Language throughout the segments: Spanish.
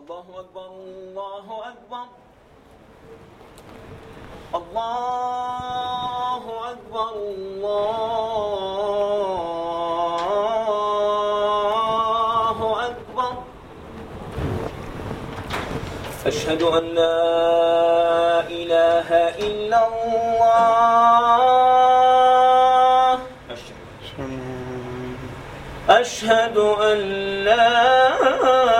الله أكبر الله أكبر. الله أكبر الله أكبر. أشهد أن لا إله إلا الله. أشهد أن لا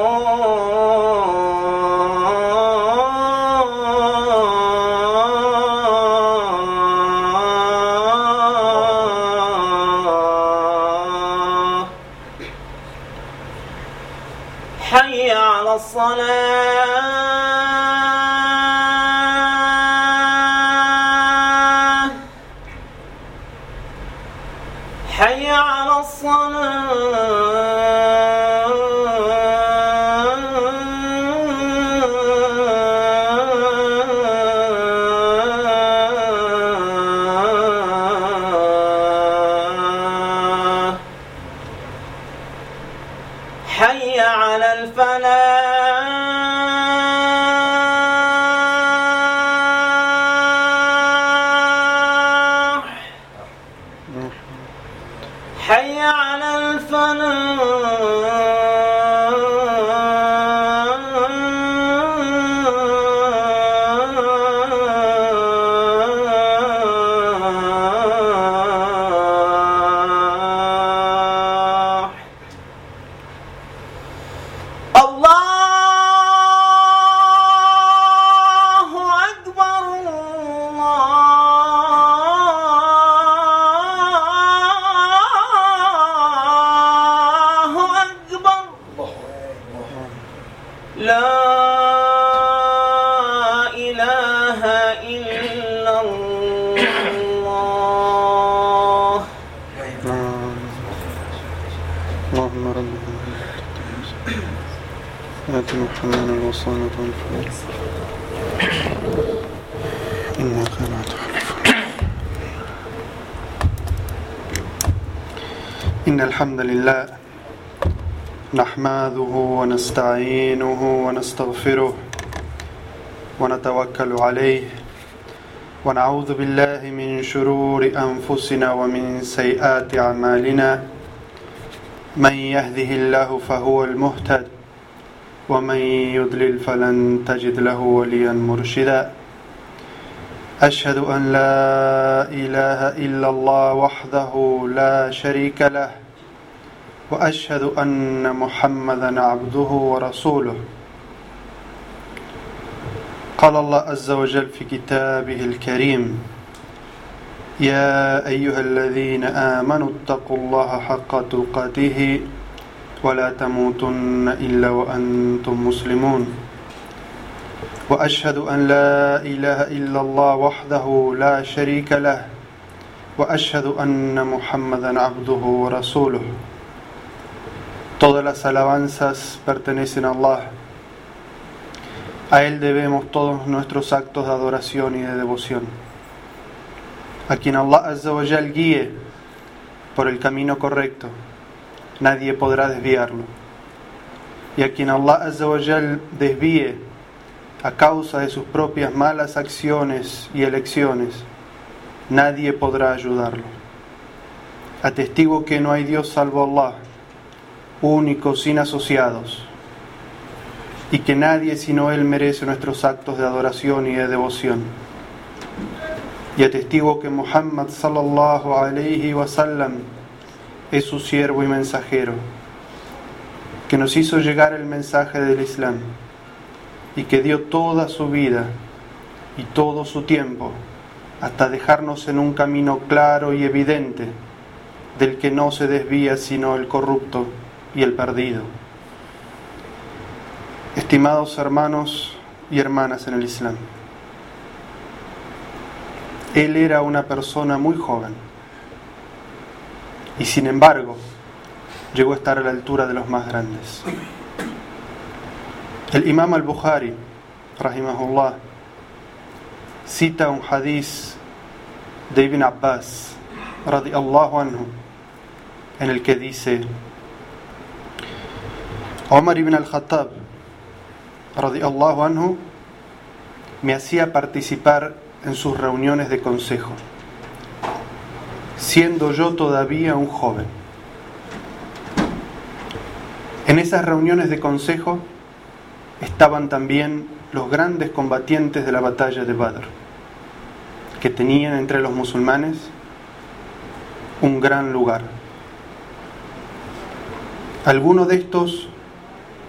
حي على الفلاح إن الحمد لله نحمده ونستعينه ونستغفره ونتوكل عليه ونعوذ بالله من شرور أنفسنا ومن سيئات أعمالنا من يهده الله فهو المهتد ومن يضلل فلن تجد له وليا مرشدا أشهد أن لا إله إلا الله وحده لا شريك له وأشهد أن محمدا عبده ورسوله. قال الله عز وجل في كتابه الكريم يا أيها الذين آمنوا اتقوا الله حق تقاته ولا تموتن إلا وأنتم مسلمون. لا الله وحده لا شريك له محمدا عبده Todas las alabanzas pertenecen a Allah. A Él debemos todos nuestros actos de adoración y de devoción. A quien Allah guíe por el camino correcto, nadie podrá desviarlo. Y a quien Allah Azza desvíe, a causa de sus propias malas acciones y elecciones, nadie podrá ayudarlo. Atestigo que no hay Dios salvo Allah, único, sin asociados, y que nadie sino Él merece nuestros actos de adoración y de devoción. Y atestigo que Muhammad sallallahu alayhi wa sallam es su siervo y mensajero, que nos hizo llegar el mensaje del Islam y que dio toda su vida y todo su tiempo hasta dejarnos en un camino claro y evidente del que no se desvía sino el corrupto y el perdido. Estimados hermanos y hermanas en el Islam, él era una persona muy joven y sin embargo llegó a estar a la altura de los más grandes. El imam al-Bukhari, rahimahullah, cita un hadiz de Ibn Abbas, radiallahu anhu, en el que dice, Omar ibn al-Khattab, radiallahu anhu, me hacía participar en sus reuniones de consejo, siendo yo todavía un joven. En esas reuniones de consejo estaban también los grandes combatientes de la batalla de Badr, que tenían entre los musulmanes un gran lugar. Algunos de estos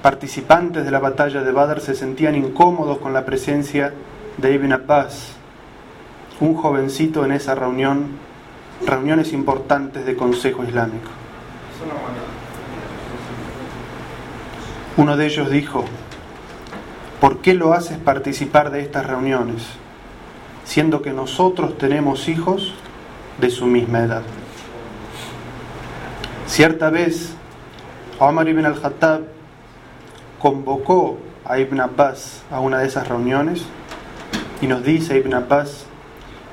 participantes de la batalla de Badr se sentían incómodos con la presencia de Ibn Abbas, un jovencito en esa reunión, reuniones importantes de Consejo Islámico. Uno de ellos dijo, ¿por qué lo haces participar de estas reuniones, siendo que nosotros tenemos hijos de su misma edad? Cierta vez, Omar ibn al-Khattab convocó a Ibn Abbas a una de esas reuniones y nos dice Ibn Abbas,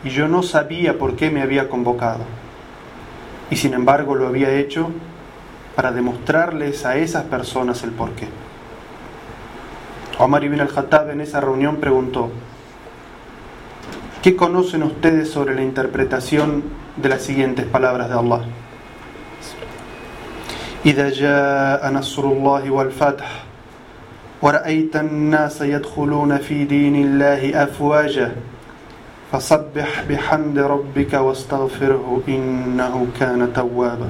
y yo no sabía por qué me había convocado, y sin embargo lo había hecho para demostrarles a esas personas el porqué. Omar ibn al-Khattab en esa reunión preguntó, ¿qué conocen ustedes sobre la interpretación de las siguientes palabras de Allah? إذا جاء نصر الله والفتح ورأيت الناس يدخلون في دين الله أفواجا فسبح بحمد ربك واستغفره إنه كان توابا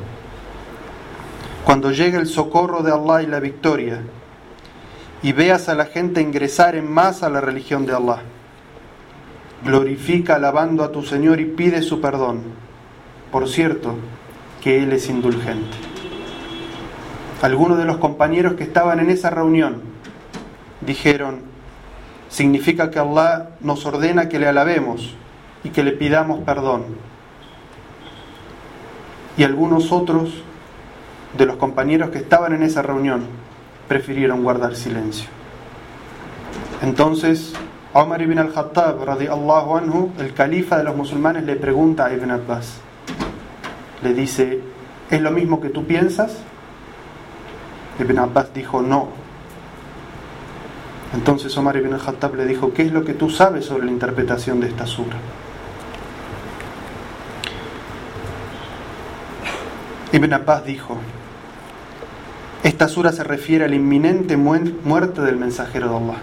Cuando llegue el socorro de Allah y la victoria y veas a la gente ingresar en masa a la religión de Allah, glorifica alabando a tu Señor y pide su perdón. Por cierto, que Él es indulgente. Algunos de los compañeros que estaban en esa reunión dijeron, significa que Allah nos ordena que le alabemos y que le pidamos perdón. Y algunos otros de los compañeros que estaban en esa reunión prefirieron guardar silencio. Entonces, Omar ibn al-Khattab, radiallahu anhu, el califa de los musulmanes, le pregunta a Ibn Abbas, le dice, ¿es lo mismo que tú piensas? Ibn Abbas dijo, no. Entonces Omar ibn al-Khattab le dijo, ¿qué es lo que tú sabes sobre la interpretación de esta sura? Ibn Abbas dijo, esta sura se refiere a la inminente muerte del mensajero de Allah.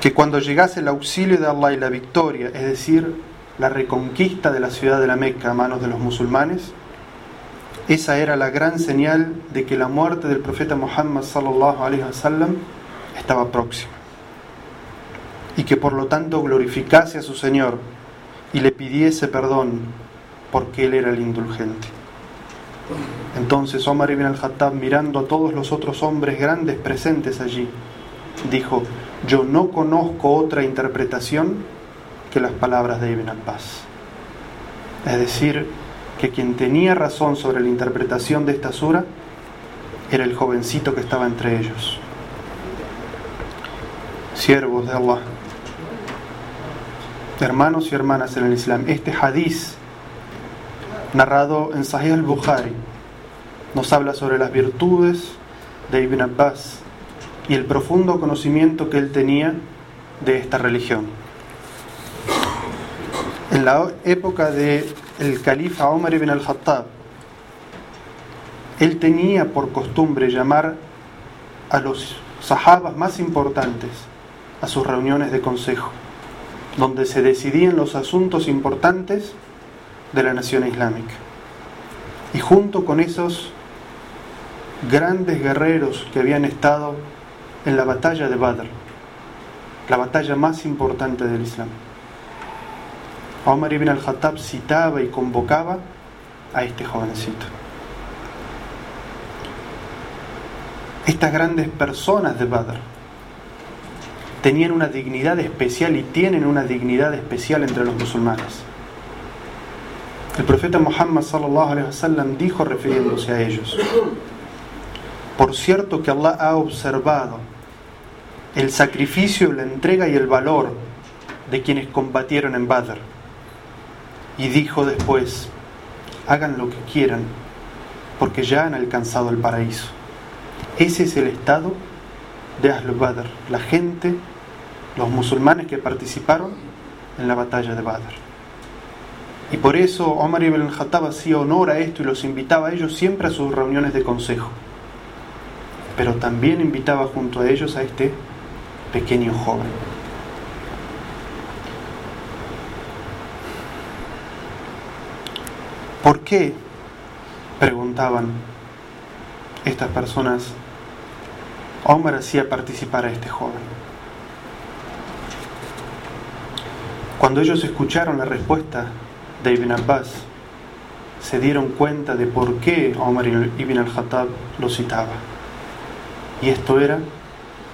Que cuando llegase el auxilio de Allah y la victoria, es decir, la reconquista de la ciudad de la Meca a manos de los musulmanes, esa era la gran señal de que la muerte del profeta Muhammad sallallahu alaihi wasallam estaba próxima. Y que por lo tanto glorificase a su Señor y le pidiese perdón porque él era el indulgente. Entonces Omar ibn al-Khattab, mirando a todos los otros hombres grandes presentes allí, dijo, yo no conozco otra interpretación que las palabras de Ibn Abbas. Es decir, que quien tenía razón sobre la interpretación de esta sura era el jovencito que estaba entre ellos. Siervos de Allah, hermanos y hermanas en el Islam, este hadiz narrado en Sahih al-Bukhari nos habla sobre las virtudes de Ibn Abbas y el profundo conocimiento que él tenía de esta religión. En la época de el califa Omar ibn al-Khattab, él tenía por costumbre llamar a los sahabas más importantes a sus reuniones de consejo, donde se decidían los asuntos importantes de la nación islámica. Y junto con esos grandes guerreros que habían estado en la batalla de Badr, la batalla más importante del Islam. Omar ibn al-Khattab citaba y convocaba a este jovencito. Estas grandes personas de Badr tenían una dignidad especial y tienen una dignidad especial entre los musulmanes. El profeta Muhammad sallallahu alaihi wasallam dijo refiriéndose a ellos: Por cierto que Allah ha observado el sacrificio, la entrega y el valor de quienes combatieron en Badr. Y dijo después: Hagan lo que quieran, porque ya han alcanzado el paraíso. Ese es el estado de Ahlul Badr, la gente, los musulmanes que participaron en la batalla de Badr. Y por eso Omar al-Khattab hacía honor a esto y los invitaba a ellos siempre a sus reuniones de consejo. Pero también invitaba junto a ellos a este pequeño joven. ¿Por qué? preguntaban estas personas. Omar hacía participar a este joven. Cuando ellos escucharon la respuesta de Ibn Abbas se dieron cuenta de por qué Omar ibn al-Khattab lo citaba. Y esto era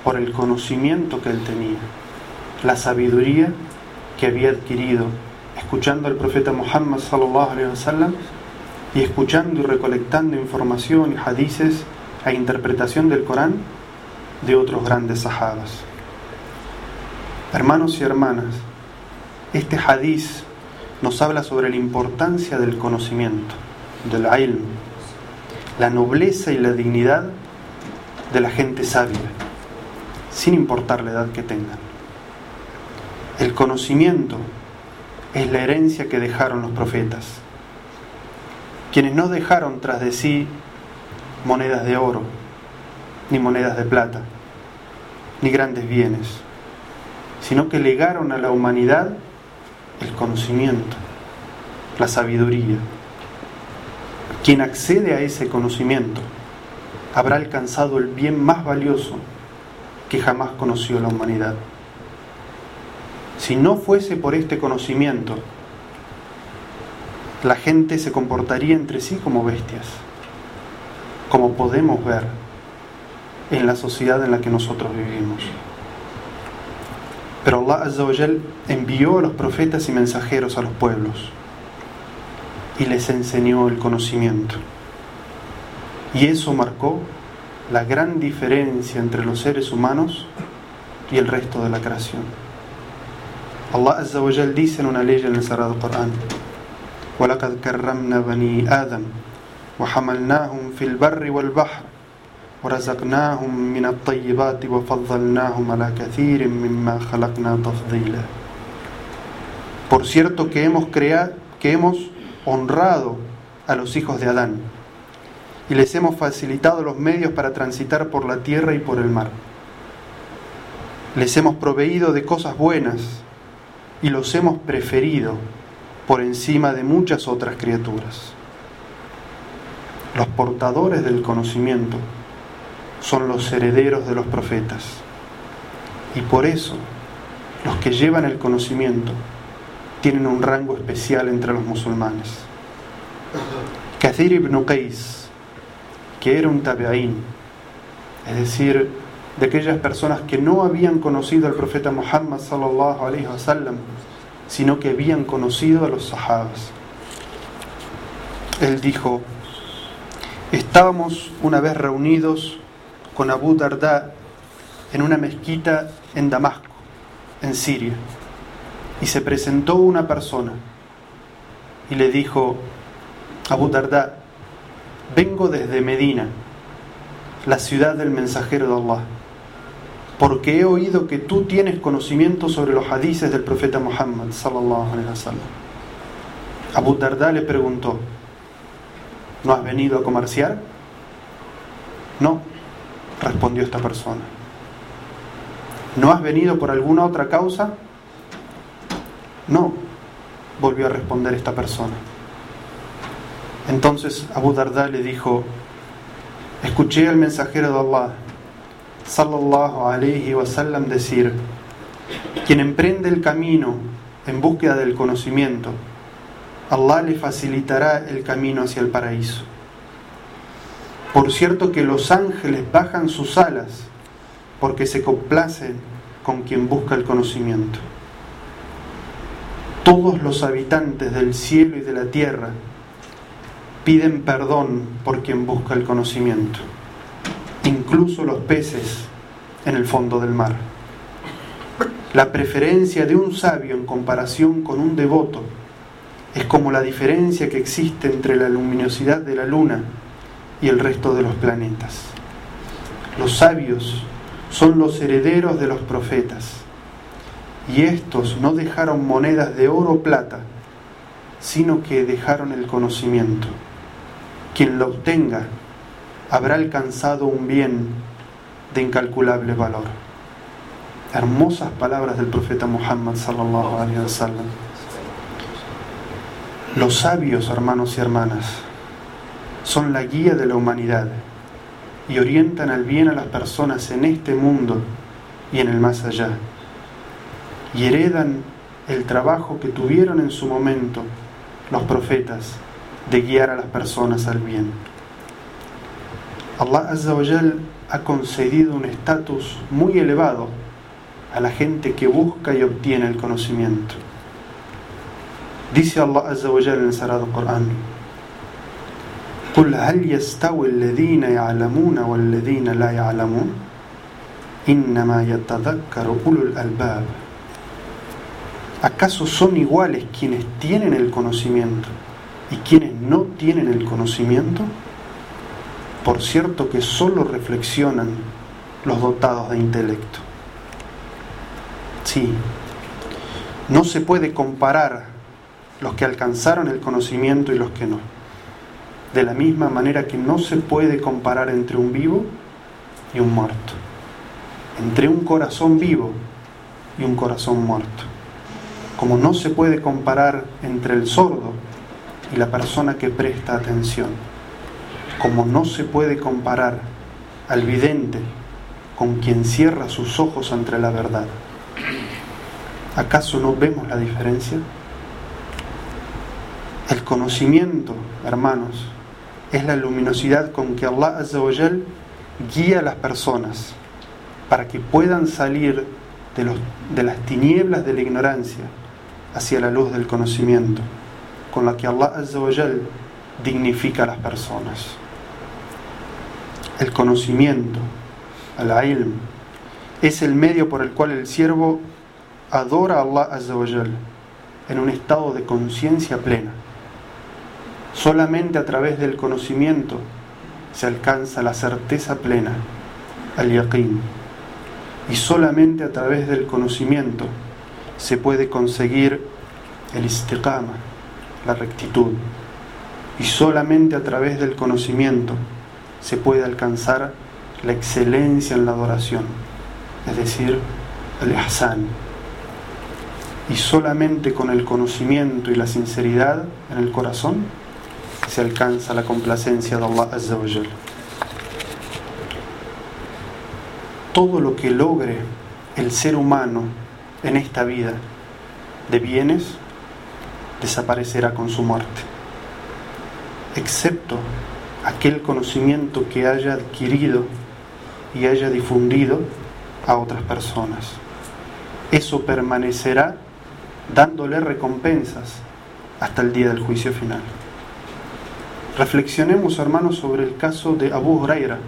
por el conocimiento que él tenía, la sabiduría que había adquirido escuchando al profeta Muhammad sallallahu wasallam y escuchando y recolectando información y hadices e interpretación del Corán de otros grandes sahabas. Hermanos y hermanas, este hadiz nos habla sobre la importancia del conocimiento, del ilm, la nobleza y la dignidad de la gente sabia, sin importar la edad que tengan. El conocimiento es la herencia que dejaron los profetas, quienes no dejaron tras de sí monedas de oro, ni monedas de plata, ni grandes bienes, sino que legaron a la humanidad el conocimiento, la sabiduría. Quien accede a ese conocimiento habrá alcanzado el bien más valioso que jamás conoció la humanidad. Si no fuese por este conocimiento, la gente se comportaría entre sí como bestias, como podemos ver en la sociedad en la que nosotros vivimos. Pero Allah Azza envió a los profetas y mensajeros a los pueblos y les enseñó el conocimiento. Y eso marcó la gran diferencia entre los seres humanos y el resto de la creación. Allah Azza dice en una ley en el Sagrado Corán: وَلَقَدْ كَرَّمْنَا بَنِي آدَمَ وَحَمَلْنَاهُمْ فِي الْبَرِّ وَالْبَحْرِ ورزقناهم من الطيبات وفضلناهم على كثير مما خلقنا تفضيلا Por cierto que hemos creado, que hemos honrado a los hijos de Adán y les hemos facilitado los medios para transitar por la tierra y por el mar. Les hemos proveído de cosas buenas y los hemos preferido por encima de muchas otras criaturas. Los portadores del conocimiento son los herederos de los profetas. Y por eso los que llevan el conocimiento tienen un rango especial entre los musulmanes. Kathir ibn Qais, que era un tabi'in, es decir, de aquellas personas que no habían conocido al profeta Muhammad sallallahu alaihi wasallam, sino que habían conocido a los sahabas. Él dijo: Estábamos una vez reunidos con Abu Darda en una mezquita en Damasco, en Siria. Y se presentó una persona y le dijo, Abu Darda, vengo desde Medina, la ciudad del mensajero de Allah, porque he oído que tú tienes conocimiento sobre los hadices del profeta Muhammad. Abu Darda le preguntó, ¿no has venido a comerciar? No, respondió esta persona. ¿No has venido por alguna otra causa? No, volvió a responder esta persona. Entonces Abu Darda le dijo, escuché al mensajero de Allah, sallallahu alayhi wasallam, decir, quien emprende el camino en búsqueda del conocimiento, Allah le facilitará el camino hacia el paraíso. Por cierto que los ángeles bajan sus alas porque se complacen con quien busca el conocimiento. Todos los habitantes del cielo y de la tierra piden perdón por quien busca el conocimiento, incluso los peces en el fondo del mar. La preferencia de un sabio en comparación con un devoto es como la diferencia que existe entre la luminosidad de la luna y el resto de los planetas. Los sabios son los herederos de los profetas y estos no dejaron monedas de oro o plata, sino que dejaron el conocimiento. Quien lo obtenga habrá alcanzado un bien de incalculable valor. Hermosas palabras del profeta Muhammad sallallahu alaihi wasallam. Los sabios, hermanos y hermanas, son la guía de la humanidad y orientan al bien a las personas en este mundo y en el más allá. Y heredan el trabajo que tuvieron en su momento los profetas de guiar a las personas al bien. Allah Azza wa ha concedido un estatus muy elevado a la gente que busca y obtiene el conocimiento. Dice Allah Azza wa en el Sagrado Corán: قل هل يستوي الذين يعلمون والذين لا يعلمون إنما يتذكر أولو الألباب ¿Acaso son iguales quienes tienen el conocimiento y quienes no tienen el conocimiento? Por cierto que solo reflexionan los dotados de intelecto. Sí, no se puede comparar los que alcanzaron el conocimiento y los que no. De la misma manera que no se puede comparar entre un vivo y un muerto. Entre un corazón vivo y un corazón muerto. Como no se puede comparar entre el sordo y la persona que presta atención como no se puede comparar al vidente con quien cierra sus ojos ante la verdad. ¿Acaso no vemos la diferencia? El conocimiento, hermanos, es la luminosidad con que Allah Azzawajal guía a las personas para que puedan salir de, las tinieblas de la ignorancia hacia la luz del conocimiento, con la que Allah Azzawajal dignifica a las personas el conocimiento, al ilm, es el medio por el cual el siervo adora a Allah Azzawajal en un estado de conciencia plena. Solamente a través del conocimiento se alcanza la certeza plena, al yaqeen. Y solamente a través del conocimiento se puede conseguir el istiqama, la rectitud. Y solamente a través del conocimiento se puede alcanzar la excelencia en la adoración, es decir, el ihsan. Y solamente con el conocimiento y la sinceridad en el corazón se alcanza la complacencia de Allah Azza wa Todo lo que logre el ser humano en esta vida de bienes desaparecerá con su muerte, excepto aquel conocimiento que haya adquirido y haya difundido a otras personas. Eso permanecerá dándole recompensas hasta el día del juicio final. Reflexionemos, hermanos, sobre el caso de Abu Huraira,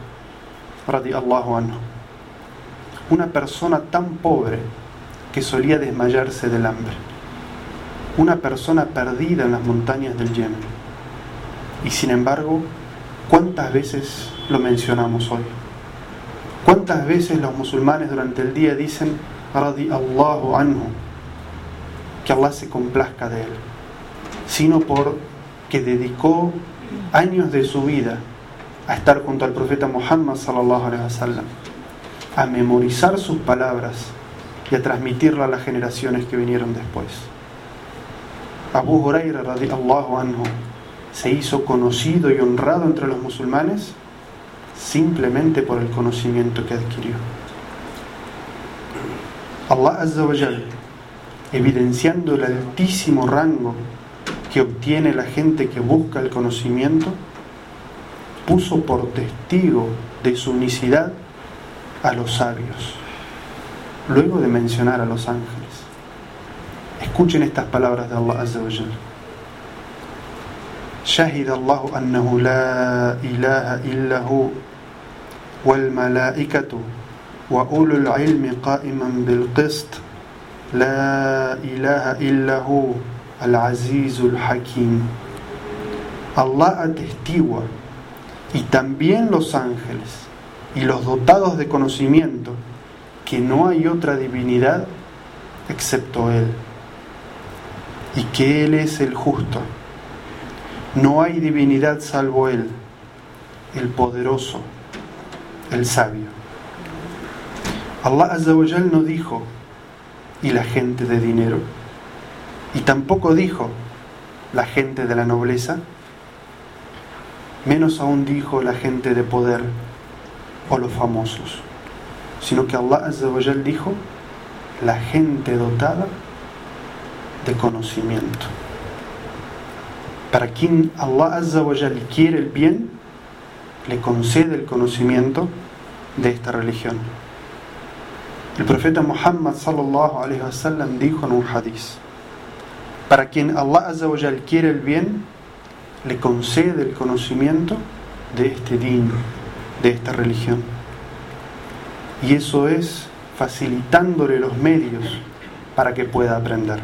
radiallahu anhu. Una persona tan pobre que solía desmayarse del hambre. Una persona perdida en las montañas del Yemen. Y sin embargo, ¿Cuántas veces lo mencionamos hoy? ¿Cuántas veces los musulmanes durante el día dicen Radi Allahu anhu? Que Allah se complazca de él. Sino porque dedicó años de su vida a estar junto al profeta Muhammad sallallahu alaihi a memorizar sus palabras y a transmitirla a las generaciones que vinieron después. Abu Huraira Allahu anhu se hizo conocido y honrado entre los musulmanes simplemente por el conocimiento que adquirió. Allah Azza wa evidenciando el altísimo rango que obtiene la gente que busca el conocimiento, puso por testigo de su unicidad a los sabios, luego de mencionar a los ángeles. Escuchen estas palabras de Allah Azza wa Jalla. شهد الله أنه لا إله إلا هو والملائكة وأولو العلم قائما بالقسط لا إله إلا هو al Azizul Hakim. Allah atestigua, y también los ángeles, y los dotados de conocimiento, que no hay otra divinidad excepto Él, y que Él es el justo. No hay divinidad salvo Él, el poderoso, el sabio. Allah Azza no dijo, y la gente de dinero y tampoco dijo, la gente de la nobleza, menos aún dijo la gente de poder o los famosos, sino que Allah Azza wa Jal dijo, la gente dotada de conocimiento. Para quien Allah Azza wa Jal quiere el bien, le concede el conocimiento de esta religión. El profeta Muhammad sallallahu alaihi wasallam dijo en un hadiz: Para quien Allah Azza wa Jal quiere el bien, le concede el conocimiento de este din, de esta religión. Y eso es facilitándole los medios para que pueda aprender.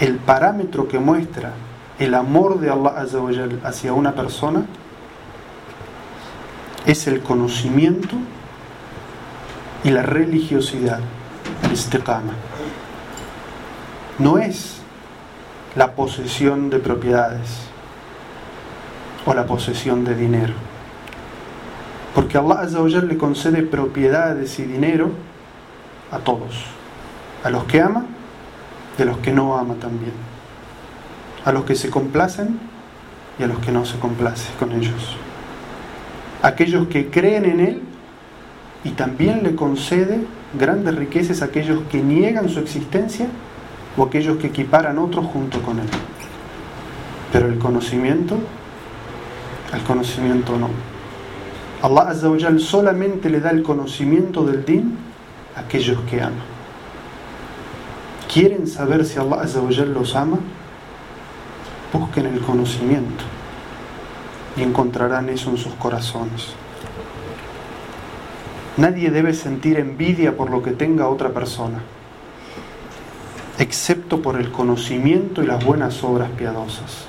El parámetro que muestra el amor de Allah Azza wa Jal hacia una persona es el conocimiento y la religiosidad, el istiqama. No es la posesión de propiedades o la posesión de dinero. Porque Allah Azza wa Jal le concede propiedades y dinero a todos, a los que ama a los que no ama también, a los que se complacen y a los que no se complacen con ellos, aquellos que creen en Él y también le concede grandes riquezas a aquellos que niegan su existencia o aquellos que equiparan otros junto con Él. Pero el conocimiento, el conocimiento no. Allah Azza solamente le da el conocimiento del din a aquellos que ama. ¿Quieren saber si Allah Azza los ama? Busquen el conocimiento y encontrarán eso en sus corazones. Nadie debe sentir envidia por lo que tenga otra persona, excepto por el conocimiento y las buenas obras piadosas.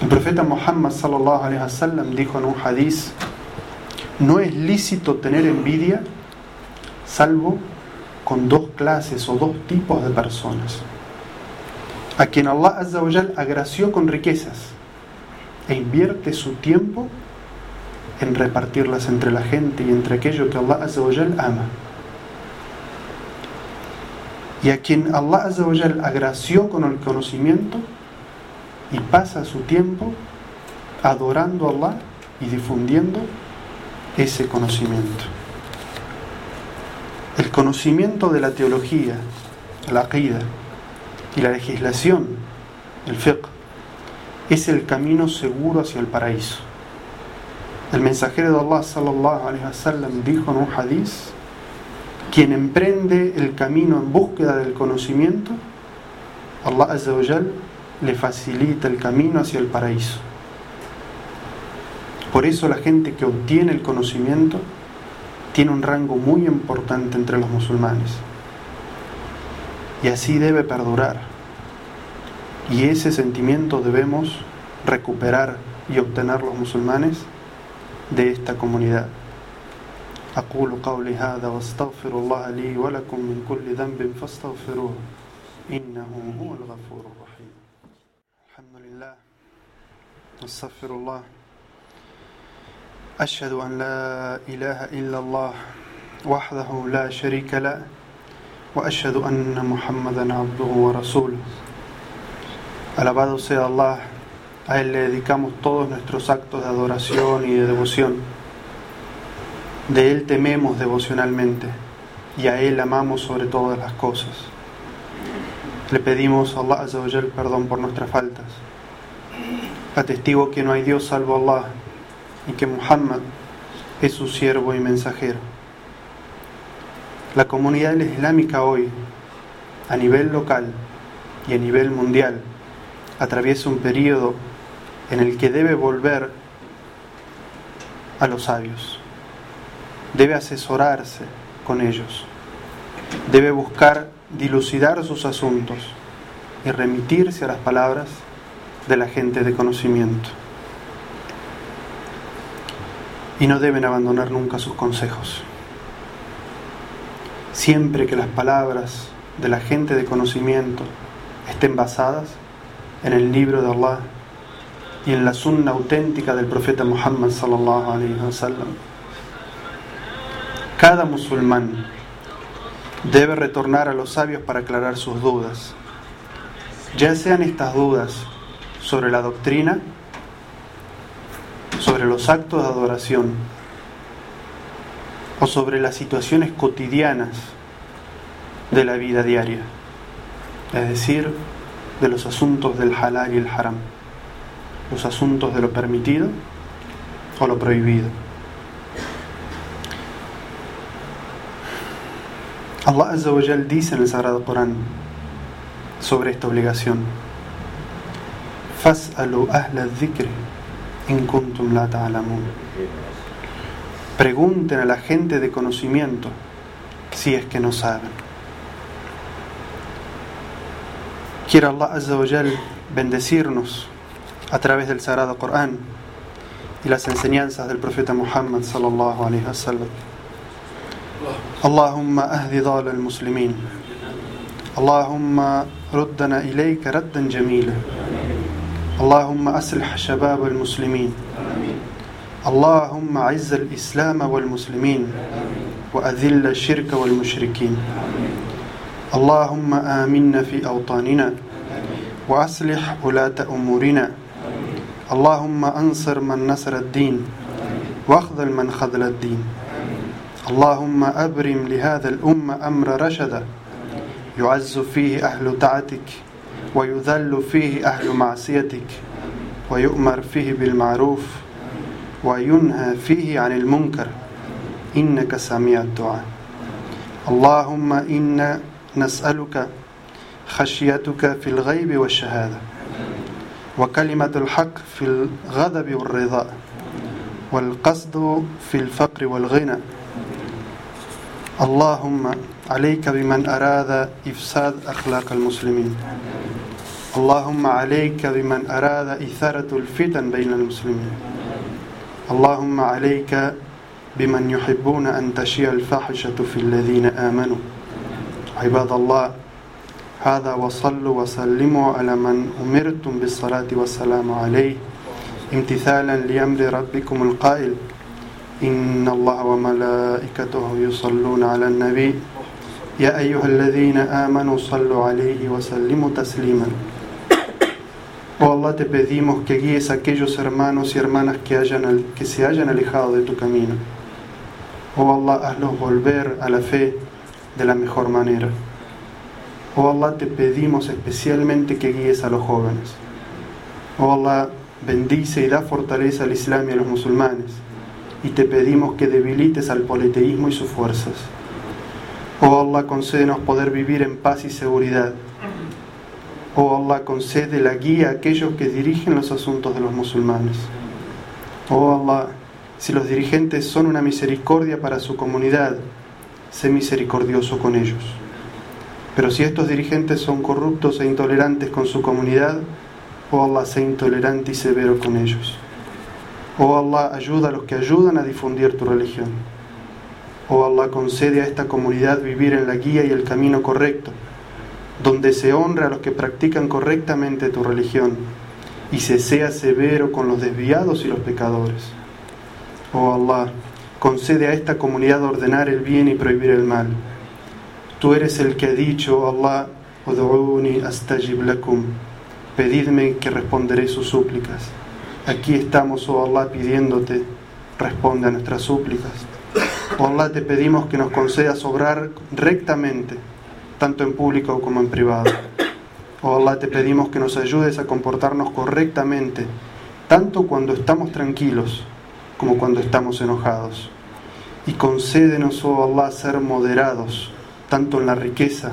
El profeta Muhammad sallallahu alaihi wasallam dijo en un hadiz: No es lícito tener envidia salvo con dos clases o dos tipos de personas. A quien Allah Azza agració con riquezas e invierte su tiempo en repartirlas entre la gente y entre aquello que Allah Azza wa ama. Y a quien Allah Azza wa Jal agració con el conocimiento y pasa su tiempo adorando a Allah y difundiendo ese conocimiento. El conocimiento de la teología, la aqida y la legislación, el fiqh, es el camino seguro hacia el paraíso. El mensajero de Allah sallallahu alaihi wasallam dijo en un hadiz: quien emprende el camino en búsqueda del conocimiento, Allah azza le facilita el camino hacia el paraíso. Por eso la gente que obtiene el conocimiento tiene un rango muy importante entre los musulmanes. Y así debe perdurar. Y ese sentimiento debemos recuperar y obtener los musulmanes de esta comunidad. أقول قولي هذا واستغفر الله لي ولكم من كل ذنب فاستغفروه. إنه هو الغفور الرحيم. الحمد لله. استغفر الله. أشهد أن لا إله إلا الله وحده لا شريك له وأشهد أن محمدا عبده ورسوله. Alabado sea Allah, a Él le dedicamos todos nuestros actos de adoración y de devoción. De Él tememos devocionalmente y a Él amamos sobre todas las cosas. Le pedimos a Allah Azza wa Jal perdón por nuestras faltas Atestigo que no hay Dios salvo Allah y que Muhammad es su siervo y mensajero. La comunidad islámica hoy, a nivel local y a nivel mundial, atraviesa un periodo en el que debe volver a los sabios, debe asesorarse con ellos, debe buscar dilucidar sus asuntos y remitirse a las palabras de la gente de conocimiento. Y no deben abandonar nunca sus consejos. Siempre que las palabras de la gente de conocimiento estén basadas en el libro de Allah y en la sunna auténtica del profeta Muhammad sallallahu alaihi wasallam. Cada musulmán debe retornar a los sabios para aclarar sus dudas, ya sean estas dudas sobre la doctrina, sobre los actos de adoración o sobre las situaciones cotidianas de la vida diaria, es decir, de los asuntos del halal y el haram, los asuntos de lo permitido o lo prohibido. Allah Azza wa dice en el Sagrado Corán sobre esta obligación. Fas'alu ahla dhikri in kuntum la ta'lamun. Pregunten a la gente de conocimiento si es que no saben. Quiera Allah Azza wa bendecirnos a través del Sagrado Corán y las enseñanzas del profeta Muhammad sallallahu alaihi wasallam. اللهم أهد ضال المسلمين. اللهم ردنا إليك ردا جميلا. اللهم أصلح شباب المسلمين. اللهم عز الإسلام والمسلمين وأذل الشرك والمشركين. اللهم آمنا في أوطاننا وأصلح ولاة أمورنا. اللهم أنصر من نصر الدين وأخذل من خذل الدين. اللهم أبرم لهذا الأمة أمر رشدا يعز فيه أهل طاعتك ويذل فيه أهل معصيتك ويؤمر فيه بالمعروف وينهى فيه عن المنكر. إنك سميع الدعاء. اللهم إنا نسألك خشيتك في الغيب والشهادة وكلمة الحق في الغضب والرضا والقصد في الفقر والغنى. اللهم عليك بمن أراد إفساد أخلاق المسلمين. اللهم عليك بمن أراد إثارة الفتن بين المسلمين. اللهم عليك بمن يحبون أن تشيع الفاحشة في الذين آمنوا. عباد الله هذا وصلوا وسلموا على من أمرتم بالصلاة والسلام عليه امتثالا لأمر ربكم القائل. إن الله وملائكته يصلون على النبي يا أيها الذين آمنوا صلوا عليه وسلموا تسليما Oh Allah, te pedimos que guíes a aquellos hermanos y hermanas que, hayan, que se hayan alejado de tu camino. Oh Allah, hazlos volver a la fe de la mejor manera. Oh Allah, te pedimos especialmente que guíes a los jóvenes. Oh Allah, bendice y da fortaleza al Islam y a los musulmanes. Y te pedimos que debilites al politeísmo y sus fuerzas. Oh Allah, concédenos poder vivir en paz y seguridad Oh Allah, concede la guía a aquellos que dirigen los asuntos de los musulmanes. Oh Allah, si los dirigentes son una misericordia para su comunidad, sé misericordioso con ellos. Pero si estos dirigentes son corruptos e intolerantes con su comunidad, oh Allah, sé intolerante y severo con ellos. Oh Allah, ayuda a los que ayudan a difundir tu religión. Oh Allah, concede a esta comunidad vivir en la guía y el camino correcto donde se honra a los que practican correctamente tu religión y se sea severo con los desviados y los pecadores. Oh Allah, concede a esta comunidad ordenar el bien y prohibir el mal. Tú eres el que ha dicho, oh Allah. Pedidme que responderé sus súplicas. Aquí estamos, oh Allah, pidiéndote, responde a nuestras súplicas. Oh Allah, te pedimos que nos concedas obrar rectamente tanto en público como en privado. Oh Allah, te pedimos que nos ayudes a comportarnos correctamente tanto cuando estamos tranquilos como cuando estamos enojados. Y concédenos, oh Allah, ser moderados, tanto en la riqueza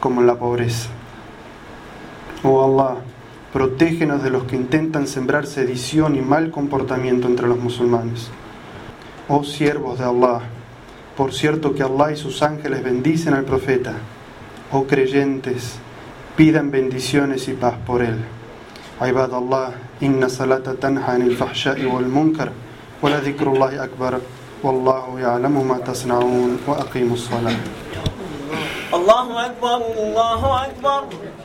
como en la pobreza. Oh Allah, protégenos de los que intentan sembrar sedición y mal comportamiento entre los musulmanes. Oh siervos de Allah, por cierto que Allah y sus ángeles bendicen al profeta. Oh creyentes, pidan bendiciones y paz por él. عباد الله إن الصلاة تنهى عن الفحشاء والمنكر ولذكر الله أكبر والله يعلم ما تصنعون وأقيموا الصلاة الله أكبر الله أكبر